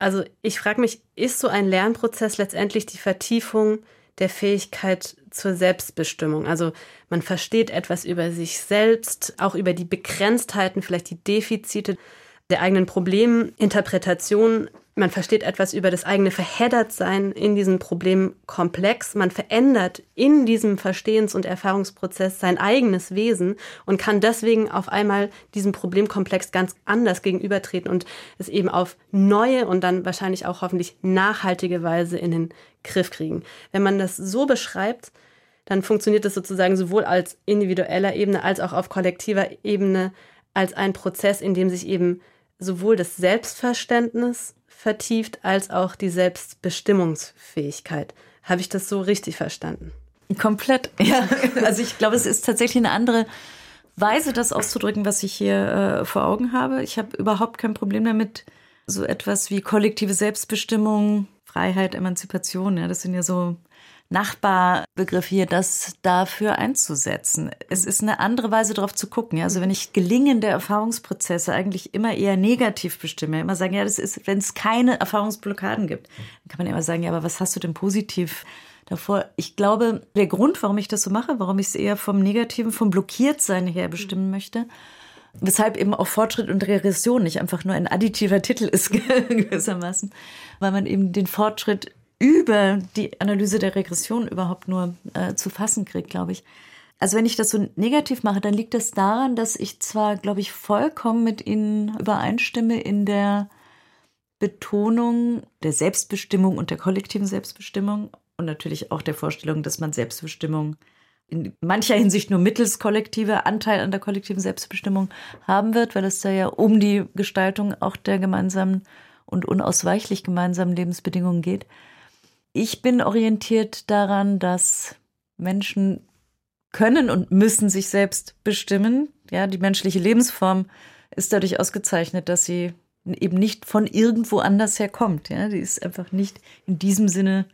Also ich frage mich, ist so ein Lernprozess letztendlich die Vertiefung der Fähigkeit zur Selbstbestimmung? Also man versteht etwas über sich selbst, auch über die Begrenztheiten, vielleicht die Defizite der eigenen Probleminterpretation man versteht etwas über das eigene Verheddertsein in diesem Problemkomplex. Man verändert in diesem Verstehens- und Erfahrungsprozess sein eigenes Wesen und kann deswegen auf einmal diesem Problemkomplex ganz anders gegenübertreten und es eben auf neue und dann wahrscheinlich auch hoffentlich nachhaltige Weise in den Griff kriegen. Wenn man das so beschreibt, dann funktioniert das sozusagen sowohl als individueller Ebene als auch auf kollektiver Ebene als ein Prozess, in dem sich eben sowohl das Selbstverständnis vertieft als auch die Selbstbestimmungsfähigkeit. Habe ich das so richtig verstanden? Komplett, ja. Also ich glaube, es ist tatsächlich eine andere Weise, das auszudrücken, was ich hier äh, vor Augen habe. Ich habe überhaupt kein Problem damit, so etwas wie kollektive Selbstbestimmung, Freiheit, Emanzipation, ja, das sind ja so Nachbarbegriff hier, das dafür einzusetzen. Es ist eine andere Weise, darauf zu gucken. Also wenn ich gelingende Erfahrungsprozesse eigentlich immer eher negativ bestimme, immer sagen, ja, das ist, wenn es keine Erfahrungsblockaden gibt, dann kann man immer sagen, ja, aber was hast du denn positiv davor? Ich glaube, der Grund, warum ich das so mache, warum ich es eher vom Negativen, vom Blockiertsein her bestimmen möchte, Weshalb eben auch Fortschritt und Regression nicht einfach nur ein additiver Titel ist, gewissermaßen, weil man eben den Fortschritt über die Analyse der Regression überhaupt nur äh, zu fassen kriegt, glaube ich. Also wenn ich das so negativ mache, dann liegt das daran, dass ich zwar, glaube ich, vollkommen mit Ihnen übereinstimme in der Betonung der Selbstbestimmung und der kollektiven Selbstbestimmung und natürlich auch der Vorstellung, dass man Selbstbestimmung in mancher Hinsicht nur mittels kollektiver Anteil an der kollektiven Selbstbestimmung haben wird, weil es da ja um die Gestaltung auch der gemeinsamen und unausweichlich gemeinsamen Lebensbedingungen geht. Ich bin orientiert daran, dass Menschen können und müssen sich selbst bestimmen. Ja, die menschliche Lebensform ist dadurch ausgezeichnet, dass sie eben nicht von irgendwo anders herkommt. Ja, die ist einfach nicht in diesem Sinne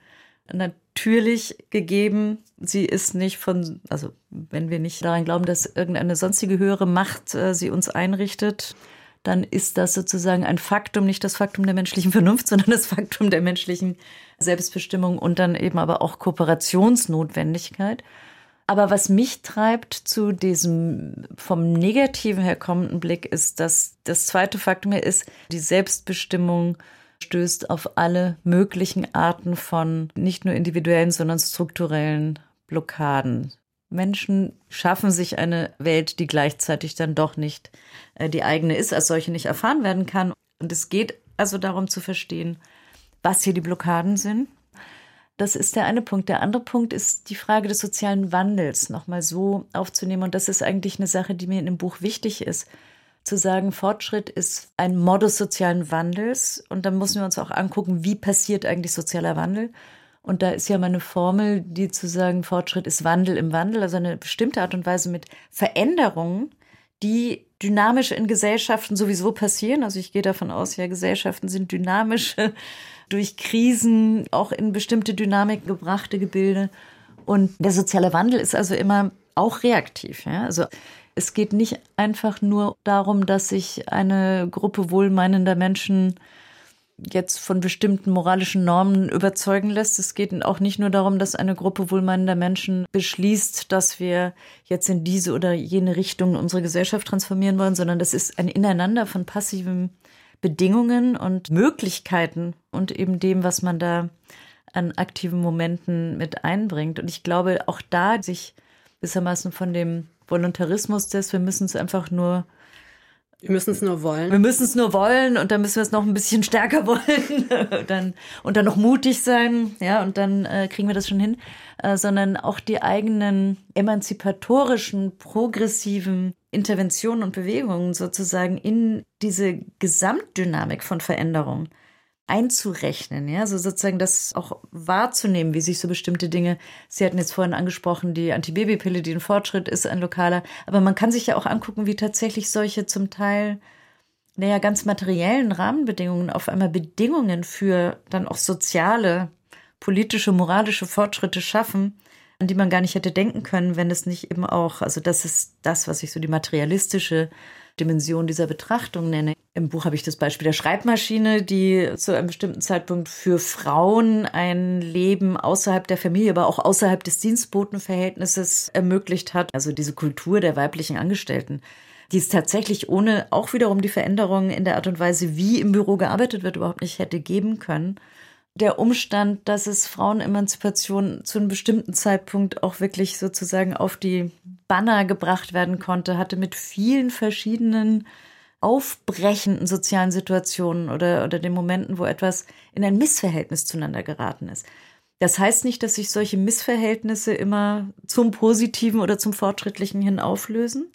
natürlich gegeben. Sie ist nicht von, also wenn wir nicht daran glauben, dass irgendeine sonstige höhere Macht äh, sie uns einrichtet, dann ist das sozusagen ein Faktum, nicht das Faktum der menschlichen Vernunft, sondern das Faktum der menschlichen Selbstbestimmung und dann eben aber auch Kooperationsnotwendigkeit. Aber was mich treibt zu diesem vom Negativen her kommenden Blick ist, dass das zweite Faktum hier ist, die Selbstbestimmung stößt auf alle möglichen Arten von nicht nur individuellen, sondern strukturellen Blockaden. Menschen schaffen sich eine Welt, die gleichzeitig dann doch nicht äh, die eigene ist, als solche nicht erfahren werden kann. Und es geht also darum zu verstehen, was hier die Blockaden sind. Das ist der eine Punkt. Der andere Punkt ist die Frage des sozialen Wandels nochmal so aufzunehmen. Und das ist eigentlich eine Sache, die mir in dem Buch wichtig ist. Zu sagen, Fortschritt ist ein Modus sozialen Wandels. Und dann müssen wir uns auch angucken, wie passiert eigentlich sozialer Wandel. Und da ist ja meine Formel, die zu sagen, Fortschritt ist Wandel im Wandel, also eine bestimmte Art und Weise mit Veränderungen, die dynamisch in Gesellschaften sowieso passieren. Also ich gehe davon aus, ja, Gesellschaften sind dynamisch durch Krisen auch in bestimmte Dynamik gebrachte Gebilde. Und der soziale Wandel ist also immer auch reaktiv. Ja? Also es geht nicht einfach nur darum, dass sich eine Gruppe wohlmeinender Menschen jetzt von bestimmten moralischen Normen überzeugen lässt. Es geht auch nicht nur darum, dass eine Gruppe wohlmeinender Menschen beschließt, dass wir jetzt in diese oder jene Richtung unsere Gesellschaft transformieren wollen, sondern das ist ein Ineinander von passiven Bedingungen und Möglichkeiten und eben dem, was man da an aktiven Momenten mit einbringt. Und ich glaube, auch da sich gewissermaßen von dem Voluntarismus des, wir müssen es einfach nur wir müssen es nur wollen. Wir müssen es nur wollen und dann müssen wir es noch ein bisschen stärker wollen. Dann, und dann noch mutig sein, ja, und dann äh, kriegen wir das schon hin, äh, sondern auch die eigenen emanzipatorischen, progressiven Interventionen und Bewegungen sozusagen in diese Gesamtdynamik von Veränderung einzurechnen, ja, also sozusagen das auch wahrzunehmen, wie sich so bestimmte Dinge, Sie hatten jetzt vorhin angesprochen, die Antibabypille, die ein Fortschritt ist, ein lokaler, aber man kann sich ja auch angucken, wie tatsächlich solche zum Teil, naja, ganz materiellen Rahmenbedingungen auf einmal Bedingungen für dann auch soziale, politische, moralische Fortschritte schaffen, an die man gar nicht hätte denken können, wenn es nicht eben auch, also das ist das, was ich so die materialistische Dimension dieser Betrachtung nenne. Im Buch habe ich das Beispiel der Schreibmaschine, die zu einem bestimmten Zeitpunkt für Frauen ein Leben außerhalb der Familie, aber auch außerhalb des Dienstbotenverhältnisses ermöglicht hat. Also diese Kultur der weiblichen Angestellten die es tatsächlich ohne auch wiederum die Veränderungen in der Art und Weise, wie im Büro gearbeitet wird, überhaupt nicht hätte geben können der Umstand, dass es Frauenemanzipation zu einem bestimmten Zeitpunkt auch wirklich sozusagen auf die Banner gebracht werden konnte, hatte mit vielen verschiedenen aufbrechenden sozialen Situationen oder, oder den Momenten, wo etwas in ein Missverhältnis zueinander geraten ist. Das heißt nicht, dass sich solche Missverhältnisse immer zum Positiven oder zum Fortschrittlichen hin auflösen.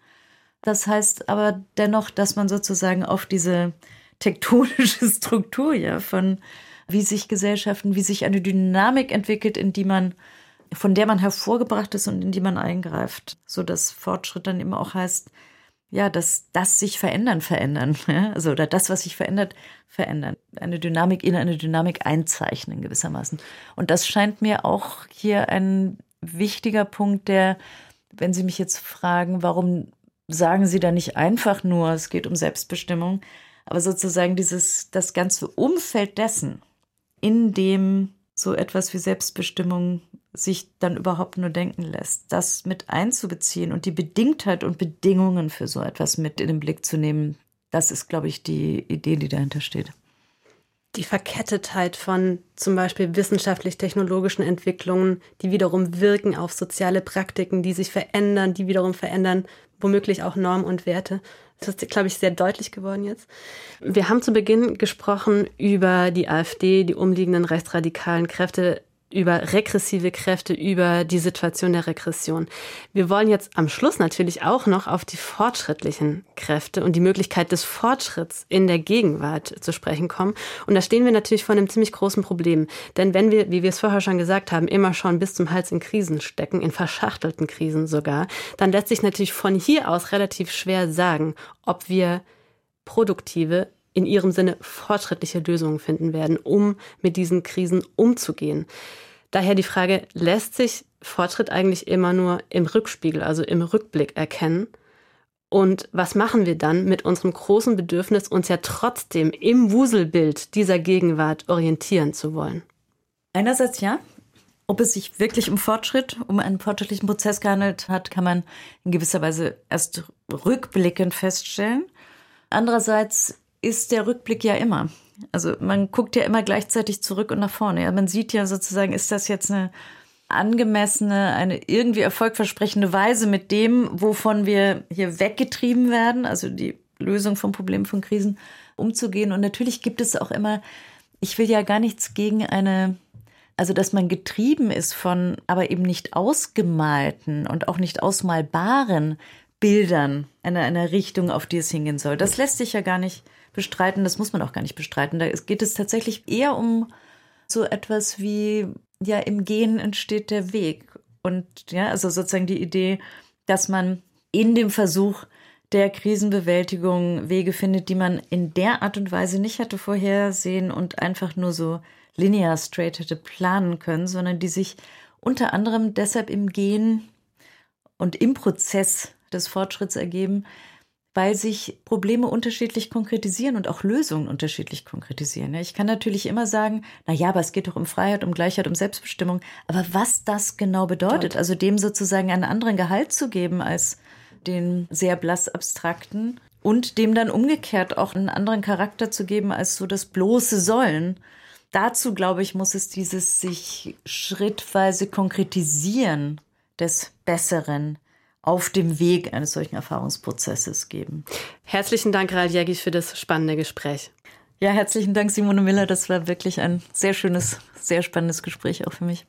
Das heißt aber dennoch, dass man sozusagen auf diese tektonische Struktur ja von wie sich Gesellschaften, wie sich eine Dynamik entwickelt, in die man, von der man hervorgebracht ist und in die man eingreift. So dass Fortschritt dann immer auch heißt, ja, dass das sich verändern, verändern. Ja? Also, oder das, was sich verändert, verändern. Eine Dynamik in eine Dynamik einzeichnen gewissermaßen. Und das scheint mir auch hier ein wichtiger Punkt, der, wenn Sie mich jetzt fragen, warum sagen Sie da nicht einfach nur, es geht um Selbstbestimmung, aber sozusagen dieses, das ganze Umfeld dessen, in dem so etwas wie Selbstbestimmung sich dann überhaupt nur denken lässt, das mit einzubeziehen und die Bedingtheit und Bedingungen für so etwas mit in den Blick zu nehmen, das ist, glaube ich, die Idee, die dahinter steht. Die Verkettetheit von zum Beispiel wissenschaftlich-technologischen Entwicklungen, die wiederum wirken auf soziale Praktiken, die sich verändern, die wiederum verändern womöglich auch Normen und Werte. Das ist, glaube ich, sehr deutlich geworden jetzt. Wir haben zu Beginn gesprochen über die AfD, die umliegenden rechtsradikalen Kräfte über regressive Kräfte, über die Situation der Regression. Wir wollen jetzt am Schluss natürlich auch noch auf die fortschrittlichen Kräfte und die Möglichkeit des Fortschritts in der Gegenwart zu sprechen kommen. Und da stehen wir natürlich vor einem ziemlich großen Problem. Denn wenn wir, wie wir es vorher schon gesagt haben, immer schon bis zum Hals in Krisen stecken, in verschachtelten Krisen sogar, dann lässt sich natürlich von hier aus relativ schwer sagen, ob wir produktive in ihrem Sinne fortschrittliche Lösungen finden werden, um mit diesen Krisen umzugehen. Daher die Frage, lässt sich Fortschritt eigentlich immer nur im Rückspiegel, also im Rückblick erkennen? Und was machen wir dann mit unserem großen Bedürfnis, uns ja trotzdem im Wuselbild dieser Gegenwart orientieren zu wollen? Einerseits ja. Ob es sich wirklich um Fortschritt, um einen fortschrittlichen Prozess gehandelt hat, kann man in gewisser Weise erst rückblickend feststellen. Andererseits ist der Rückblick ja immer. Also man guckt ja immer gleichzeitig zurück und nach vorne. Ja, man sieht ja sozusagen, ist das jetzt eine angemessene, eine irgendwie erfolgversprechende Weise mit dem, wovon wir hier weggetrieben werden, also die Lösung von Problemen, von Krisen umzugehen. Und natürlich gibt es auch immer, ich will ja gar nichts gegen eine, also dass man getrieben ist von, aber eben nicht ausgemalten und auch nicht ausmalbaren Bildern einer, einer Richtung, auf die es hingehen soll. Das lässt sich ja gar nicht bestreiten. Das muss man auch gar nicht bestreiten. Da geht es tatsächlich eher um so etwas wie, ja, im Gehen entsteht der Weg. Und ja, also sozusagen die Idee, dass man in dem Versuch, der Krisenbewältigung Wege findet, die man in der Art und Weise nicht hatte vorhersehen und einfach nur so linear straight hätte planen können, sondern die sich unter anderem deshalb im Gehen und im Prozess des Fortschritts ergeben, weil sich Probleme unterschiedlich konkretisieren und auch Lösungen unterschiedlich konkretisieren. Ich kann natürlich immer sagen, na ja, aber es geht doch um Freiheit, um Gleichheit, um Selbstbestimmung. Aber was das genau bedeutet, also dem sozusagen einen anderen Gehalt zu geben als den sehr blass abstrakten und dem dann umgekehrt auch einen anderen Charakter zu geben als so das bloße Sollen. Dazu, glaube ich, muss es dieses sich schrittweise konkretisieren des Besseren auf dem Weg eines solchen Erfahrungsprozesses geben. Herzlichen Dank, Ral Jägig, für das spannende Gespräch. Ja, herzlichen Dank, Simone Miller. Das war wirklich ein sehr schönes, sehr spannendes Gespräch auch für mich.